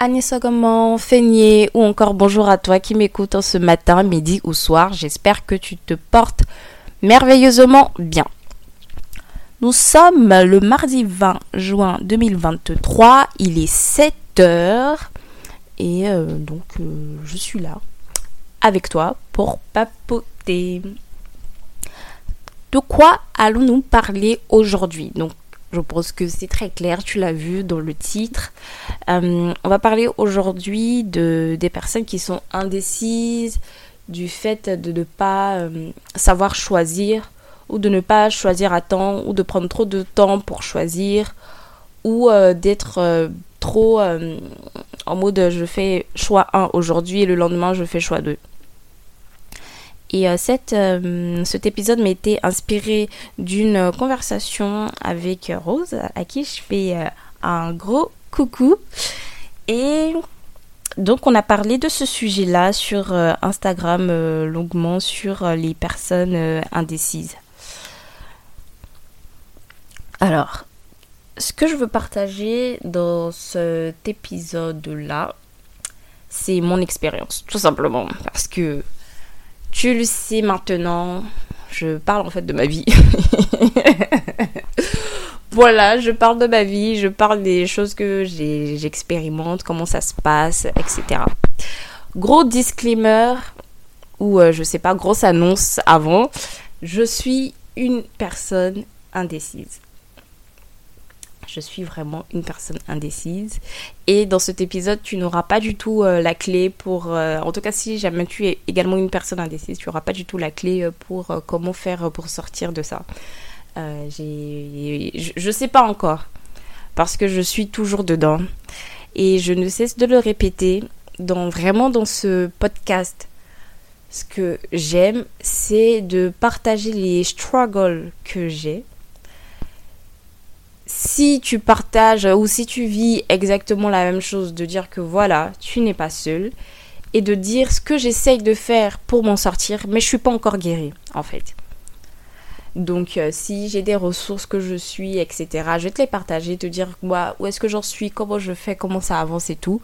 Anissa comment, Feigné ou encore bonjour à toi qui m'écoute ce matin, midi ou soir. J'espère que tu te portes merveilleusement bien. Nous sommes le mardi 20 juin 2023, il est 7 heures et euh, donc euh, je suis là avec toi pour papoter. De quoi allons-nous parler aujourd'hui? Je pense que c'est très clair, tu l'as vu dans le titre. Euh, on va parler aujourd'hui de, des personnes qui sont indécises, du fait de ne pas euh, savoir choisir ou de ne pas choisir à temps ou de prendre trop de temps pour choisir ou euh, d'être trop en mode je fais choix 1 aujourd'hui et le lendemain je fais choix 2. Et euh, euh, cet épisode m'a été inspiré d'une conversation avec Rose, à qui je fais euh, un gros coucou. Et donc on a parlé de ce sujet-là sur Instagram longuement sur les personnes indécises. Alors, ce que je veux partager dans cet épisode-là, c'est mon expérience, tout simplement. Parce que tu le sais maintenant, je parle en fait de ma vie. voilà, je parle de ma vie, je parle des choses que j'expérimente, comment ça se passe, etc. Gros disclaimer, ou euh, je sais pas, grosse annonce avant, je suis une personne indécise je suis vraiment une personne indécise. Et dans cet épisode, tu n'auras pas du tout euh, la clé pour... Euh, en tout cas, si jamais tu es également une personne indécise, tu n'auras pas du tout la clé euh, pour comment faire pour sortir de ça. je ne sais pas encore. Parce que je suis toujours dedans. Et je ne cesse de le répéter dans, vraiment dans ce podcast. Ce que j'aime, c'est de partager les struggles que j'ai si tu partages ou si tu vis exactement la même chose, de dire que voilà, tu n'es pas seul et de dire ce que j'essaye de faire pour m'en sortir, mais je suis pas encore guérie en fait. Donc euh, si j'ai des ressources que je suis, etc., je vais te les partager, te dire moi où est-ce que j'en suis, comment je fais, comment ça avance et tout.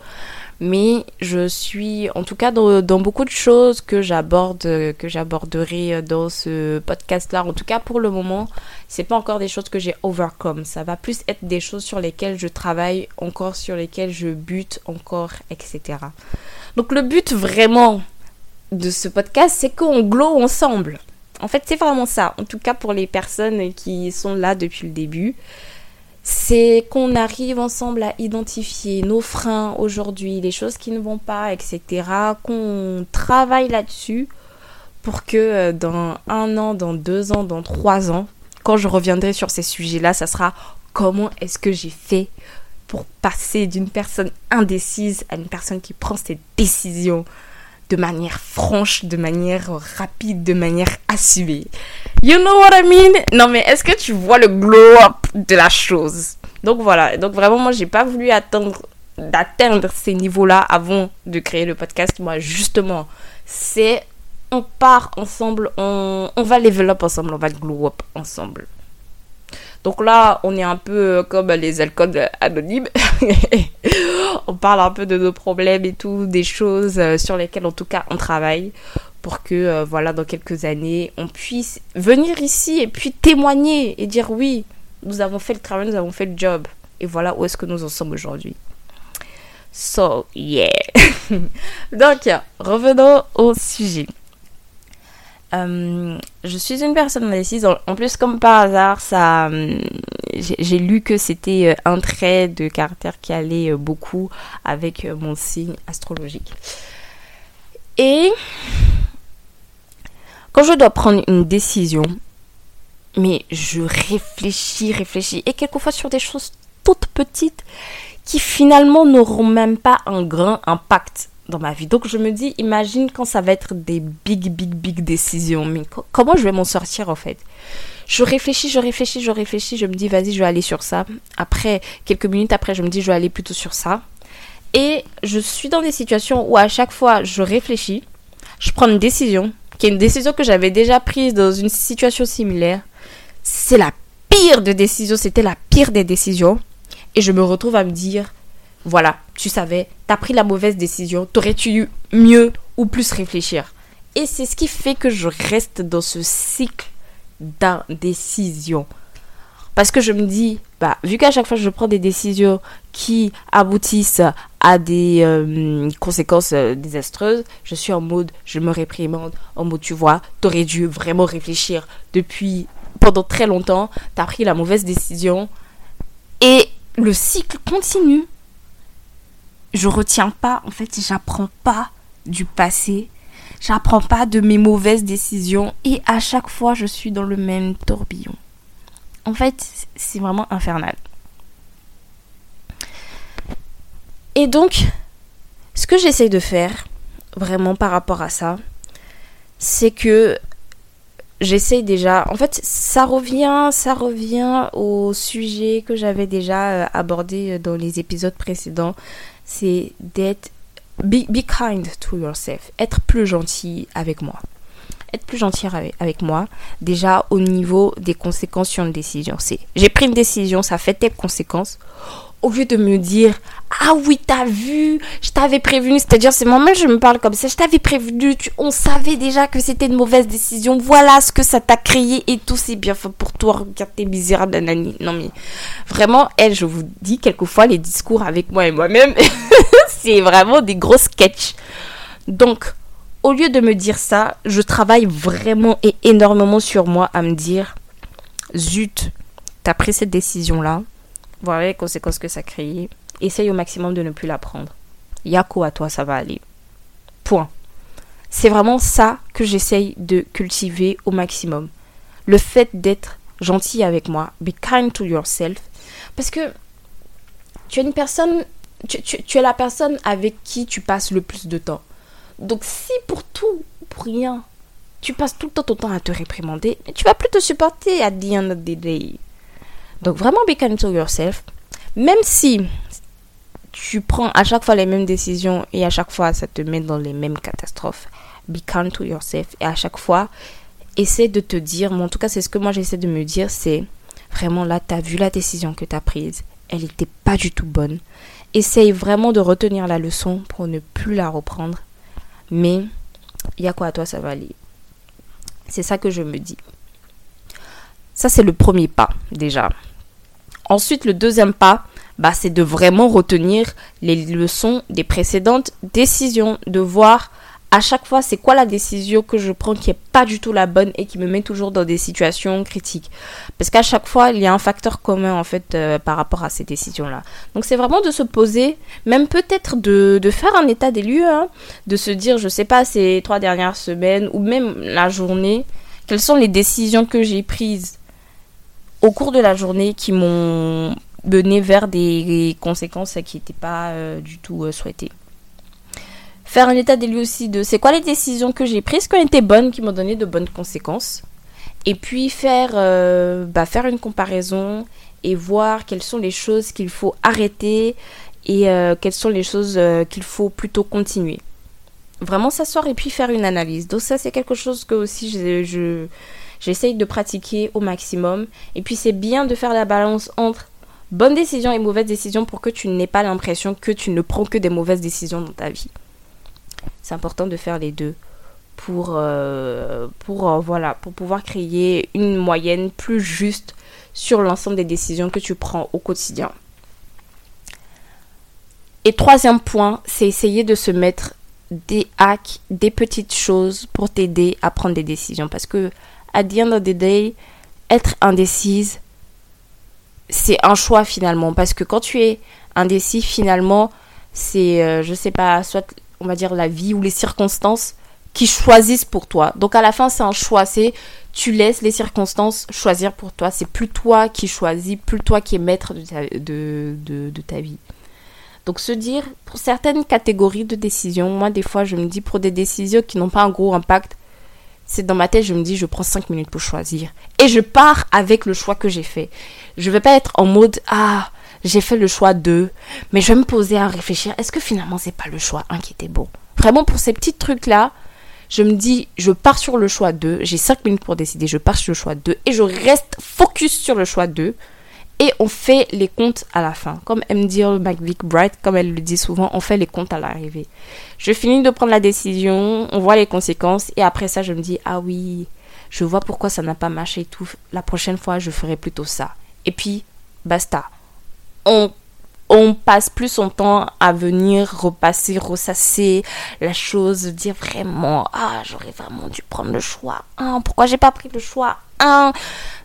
Mais je suis en tout cas dans, beaucoup de choses que j'aborde, que j'aborderai dans ce podcast-là. En tout cas pour le moment, c'est pas encore des choses que j'ai overcome. Ça va plus être des choses sur lesquelles je travaille encore, sur lesquelles je bute encore, etc. Donc le but vraiment de ce podcast, c'est qu'on glow ensemble. En fait, c'est vraiment ça. En tout cas, pour les personnes qui sont là depuis le début, c'est qu'on arrive ensemble à identifier nos freins aujourd'hui, les choses qui ne vont pas, etc. Qu'on travaille là-dessus pour que euh, dans un an, dans deux ans, dans trois ans, quand je reviendrai sur ces sujets-là, ça sera comment est-ce que j'ai fait pour passer d'une personne indécise à une personne qui prend ses décisions de manière franche, de manière rapide, de manière assumée. You know what I mean? Non mais est-ce que tu vois le glow up de la chose? Donc voilà, donc vraiment moi j'ai pas voulu attendre d'atteindre ces niveaux-là avant de créer le podcast. Moi, justement, c'est on part ensemble, on, on va level up ensemble, on va glow up ensemble. Donc là, on est un peu comme les alcools anonymes. on parle un peu de nos problèmes et tout, des choses euh, sur lesquelles en tout cas on travaille pour que euh, voilà dans quelques années on puisse venir ici et puis témoigner et dire oui, nous avons fait le travail, nous avons fait le job et voilà où est-ce que nous en sommes aujourd'hui. So, yeah. Donc, revenons au sujet. Euh, je suis une personne indécise. En plus, comme par hasard, ça, euh, j'ai lu que c'était euh, un trait de caractère qui allait beaucoup avec mon signe astrologique. Et quand je dois prendre une décision, mais je réfléchis, réfléchis, et quelquefois sur des choses toutes petites qui finalement n'auront même pas un grand impact dans ma vie. Donc je me dis, imagine quand ça va être des big, big, big décisions. Mais comment je vais m'en sortir en fait? Je réfléchis, je réfléchis, je réfléchis. Je me dis, vas-y, je vais aller sur ça. Après, quelques minutes après, je me dis, je vais aller plutôt sur ça. Et je suis dans des situations où à chaque fois, je réfléchis, je prends une décision, qui est une décision que j'avais déjà prise dans une situation similaire. C'est la pire de décisions, c'était la pire des décisions. Et je me retrouve à me dire, voilà, tu savais, t'as pris la mauvaise décision, t'aurais-tu eu mieux ou plus réfléchir? Et c'est ce qui fait que je reste dans ce cycle d'indécision. Parce que je me dis, bah, vu qu'à chaque fois je prends des décisions qui aboutissent à des euh, conséquences euh, désastreuses, je suis en mode, je me réprimande, en mode, tu vois, t'aurais dû vraiment réfléchir depuis pendant très longtemps, t'as pris la mauvaise décision. Et le cycle continue je retiens pas, en fait, j'apprends pas du passé. J'apprends pas de mes mauvaises décisions et à chaque fois je suis dans le même tourbillon. En fait, c'est vraiment infernal. Et donc, ce que j'essaye de faire, vraiment par rapport à ça, c'est que j'essaye déjà. En fait, ça revient, ça revient au sujet que j'avais déjà euh, abordé dans les épisodes précédents c'est d'être be, kind to yourself, être plus gentil avec moi. Être plus gentil avec, avec moi, déjà au niveau des conséquences sur une décision. C'est j'ai pris une décision, ça fait telle conséquence au lieu de me dire ah oui t'as vu je t'avais prévenu c'est-à-dire c'est moi-même je me parle comme ça je t'avais prévenu on savait déjà que c'était une mauvaise décision. Voilà ce que ça t'a créé et tout c'est bien pour toi. Regarde tes misérables nanani non mais vraiment elle je vous dis quelquefois les discours avec moi et moi-même c'est vraiment des gros sketchs. Donc au lieu de me dire ça je travaille vraiment et énormément sur moi à me dire zut t'as pris cette décision là voilà les conséquences que ça crée. Essaye au maximum de ne plus la prendre. Yako à toi, ça va aller. Point. C'est vraiment ça que j'essaye de cultiver au maximum. Le fait d'être gentil avec moi. Be kind to yourself. Parce que tu es une personne, tu, es la personne avec qui tu passes le plus de temps. Donc si pour tout, pour rien, tu passes tout le temps ton temps à te réprimander, tu vas plus te supporter à the end of the day. Donc vraiment be kind to yourself. Même si tu prends à chaque fois les mêmes décisions et à chaque fois ça te met dans les mêmes catastrophes, be kind to yourself. Et à chaque fois, essaie de te dire, mais en tout cas c'est ce que moi j'essaie de me dire, c'est vraiment là, tu as vu la décision que tu as prise, elle n'était pas du tout bonne. Essaye vraiment de retenir la leçon pour ne plus la reprendre. Mais il y a quoi à toi, ça va aller. C'est ça que je me dis. Ça, c'est le premier pas déjà. Ensuite, le deuxième pas, bah, c'est de vraiment retenir les leçons des précédentes décisions, de voir à chaque fois c'est quoi la décision que je prends qui est pas du tout la bonne et qui me met toujours dans des situations critiques. Parce qu'à chaque fois, il y a un facteur commun en fait euh, par rapport à ces décisions-là. Donc c'est vraiment de se poser, même peut-être de, faire un état des lieux, hein, de se dire, je sais pas, ces trois dernières semaines ou même la journée, quelles sont les décisions que j'ai prises au cours de la journée qui m'ont mené vers des conséquences qui n'étaient pas euh, du tout euh, souhaitées. Faire un état des lieux aussi de c'est quoi les décisions que j'ai prises qui ont été bonnes, qui m'ont donné de bonnes conséquences. Et puis faire, euh, bah, faire une comparaison et voir quelles sont les choses qu'il faut arrêter et quelles sont les choses qu'il faut plutôt continuer. Vraiment s'asseoir et puis faire une analyse. Donc ça c'est quelque chose que aussi je, j'essaye de pratiquer au maximum. Et puis c'est bien de faire la balance entre bonnes décisions et mauvaises décisions pour que tu n'aies pas l'impression que tu ne prends que des mauvaises décisions dans ta vie. C'est important de faire les deux pour, euh, pour, voilà, pour pouvoir créer une moyenne plus juste sur l'ensemble des décisions que tu prends au quotidien. Et troisième point, c'est essayer de se mettre des hacks, des petites choses pour t'aider à prendre des décisions. Parce que, à the end of the day, être indécise, c'est un choix finalement. Parce que quand tu es indécis, finalement, c'est, euh, je sais pas, soit on va dire la vie ou les circonstances qui choisissent pour toi. Donc à la fin, c'est un choix. C'est tu laisses les circonstances choisir pour toi. C'est plus toi qui choisis, plus toi qui es maître de, de, ta vie. Donc se dire, pour certaines catégories de décisions, moi des fois je me dis pour des décisions qui n'ont pas un gros impact, c'est dans ma tête, je me dis, je prends 5 minutes pour choisir. Et je pars avec le choix que j'ai fait. Je ne vais pas être en mode, ah, j'ai fait le choix 2, mais je vais me poser à réfléchir, est-ce que finalement c'est pas le choix 1 qui était bon Vraiment pour ces petits trucs-là, je me dis, je pars sur le choix 2, j'ai 5 minutes pour décider, je pars sur le choix 2 et je reste focus sur le choix 2 et on fait les comptes à la fin. Comme aime dire McVick Bright, comme elle le dit souvent, on fait les comptes à l'arrivée. Je finis de prendre la décision, on voit les conséquences et après ça je me dis, ah oui, je vois pourquoi ça n'a pas marché et tout. La prochaine fois je ferai plutôt ça. Et puis, basta. On on passe plus son temps à venir repasser, ressasser la chose, dire vraiment, ah, j'aurais vraiment dû prendre le choix Pourquoi pourquoi j'ai pas pris le choix un?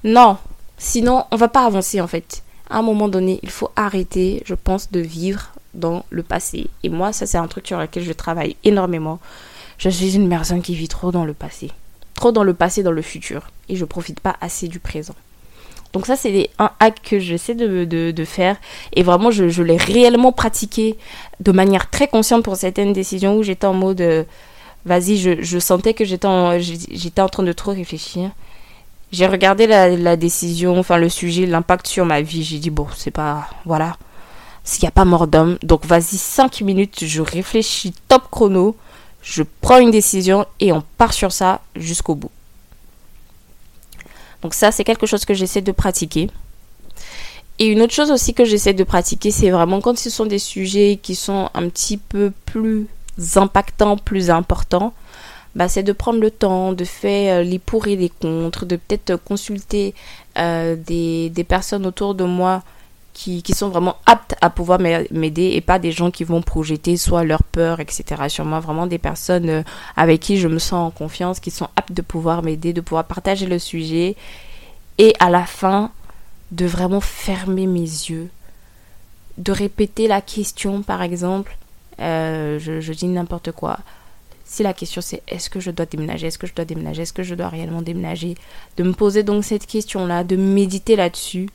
Non, sinon on va pas avancer en fait. À un moment donné, il faut arrêter, je pense, de vivre dans le passé. Et moi, ça c'est un truc sur lequel je travaille énormément. Je suis une personne qui vit trop dans le passé. Trop dans le passé, dans le futur. Et je profite pas assez du présent. Donc ça, c'est un hack que j'essaie de, faire. Et vraiment, je, l'ai réellement pratiqué de manière très consciente pour certaines décisions où j'étais en mode... Euh, vas-y, je, sentais que j'étais en, j'étais en train de trop réfléchir. J'ai regardé la, décision, enfin le sujet, l'impact sur ma vie. J'ai dit, bon, c'est pas... Voilà. S'il n'y a pas mort d'homme. Donc vas-y, 5 minutes, je réfléchis top chrono. Je prends une décision et on part sur ça jusqu'au bout. Donc ça, c'est quelque chose que j'essaie de pratiquer. Et une autre chose aussi que j'essaie de pratiquer, c'est vraiment quand ce sont des sujets qui sont un petit peu plus impactants, plus importants, bah, c'est de prendre le temps, de faire les pour et les contre, de peut-être consulter euh, des, personnes autour de moi qui, sont vraiment aptes à pouvoir m'aider et pas des gens qui vont projeter soit leur peur, etc. sur moi. Vraiment des personnes euh, avec qui je me sens en confiance, qui sont aptes de pouvoir m'aider, de pouvoir partager le sujet et à la fin de vraiment fermer mes yeux, de répéter la question par exemple. Euh, je dis n'importe quoi. Si la question c'est est-ce que je dois déménager, est-ce que je dois déménager, est-ce que je dois réellement déménager, de me poser donc cette question-là, de méditer là-dessus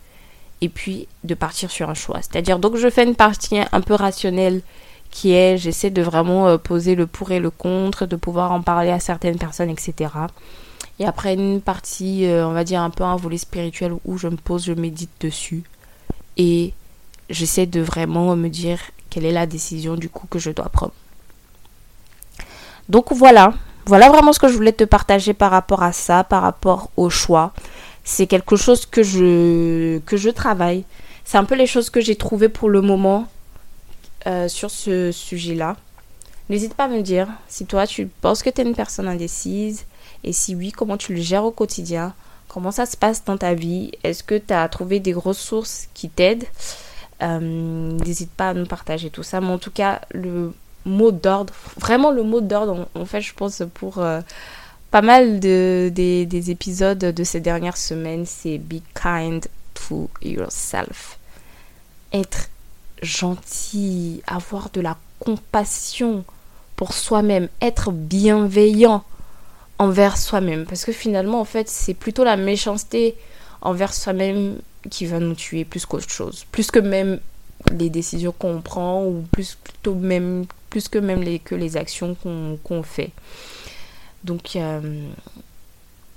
et puis de partir sur un choix. C'est-à-dire, donc je fais une partie un peu rationnelle qui est, j'essaie de vraiment euh, poser le pour et le contre, de pouvoir en parler à certaines personnes, etc. Et après une partie, euh, on va dire un peu un volet spirituel où je me pose, je médite dessus. Et j'essaie de vraiment me dire quelle est la décision du coup que je dois prendre. Donc voilà, voilà vraiment ce que je voulais te partager par rapport à ça, par rapport au choix c'est quelque chose que je, que je travaille. C'est un peu les choses que j'ai trouvées pour le moment euh, sur ce sujet-là. N'hésite pas à me dire si toi tu penses que tu es une personne indécise et si oui, comment tu le gères au quotidien. Comment ça se passe dans ta vie Est-ce que tu as trouvé des ressources qui t'aident? Euh, N'hésite pas à nous partager tout ça. Mais en tout cas, le mot d'ordre, vraiment le mot d'ordre, en, fait, je pense pour, euh, pas mal de, des, épisodes de ces dernières semaines, c'est Be kind to yourself. Être gentil, avoir de la compassion pour soi-même, être bienveillant envers soi-même. Parce que finalement, en fait, c'est plutôt la méchanceté envers soi-même qui va nous tuer plus qu'autre chose. Plus que même les décisions qu'on prend ou plus, plutôt même, plus que même les, que les actions qu'on fait. Donc, euh,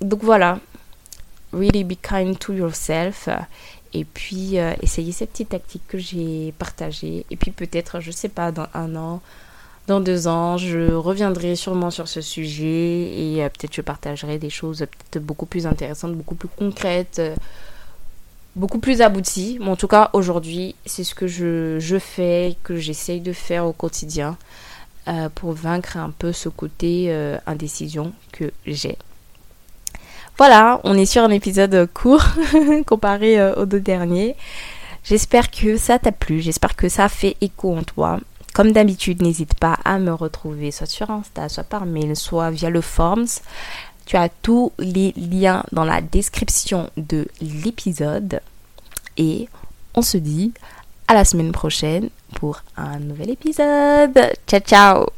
donc voilà, really be kind to yourself. et puis essayer ces petites tactiques que j'ai partagées. Et puis peut-être, je sais pas, dans un an, dans deux ans, je reviendrai sûrement sur ce sujet et peut-être je partagerai des choses peut-être beaucoup plus intéressantes, beaucoup plus concrètes, beaucoup plus abouties. Mais en tout cas, aujourd'hui, c'est ce que je, je fais, que j'essaye de faire au quotidien. Euh, pour vaincre un peu ce côté euh, indécision que j'ai. Voilà, on est sur un épisode court comparé euh, aux deux derniers. J'espère que ça t'a plu, j'espère que ça fait écho en toi. Comme d'habitude, n'hésite pas à me retrouver soit sur Insta, soit par mail, soit via le Forms. Tu as tous les liens dans la description de l'épisode. Et on se dit à la semaine prochaine pour un nouvel épisode. Ciao ciao